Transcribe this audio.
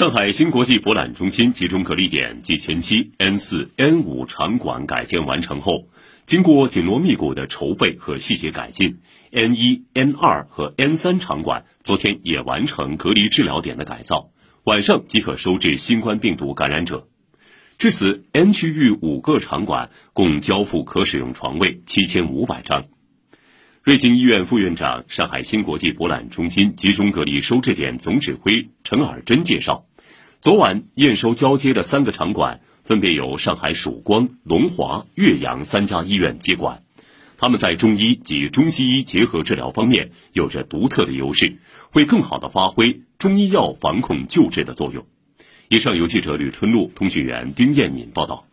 上海新国际博览中心集中隔离点及前期 N 四、N 五场馆改建完成后，经过紧锣密鼓的筹备和细节改进，N 一、N 二和 N 三场馆昨天也完成隔离治疗点的改造，晚上即可收治新冠病毒感染者。至此，N 区域五个场馆共交付可使用床位七千五百张。瑞金医院副院长、上海新国际博览中心集中隔离收治点总指挥陈尔珍介绍，昨晚验收交接的三个场馆分别由上海曙光、龙华、岳阳三家医院接管，他们在中医及中西医结合治疗方面有着独特的优势，会更好地发挥中医药防控救治的作用。以上由记者吕春露、通讯员丁艳敏报道。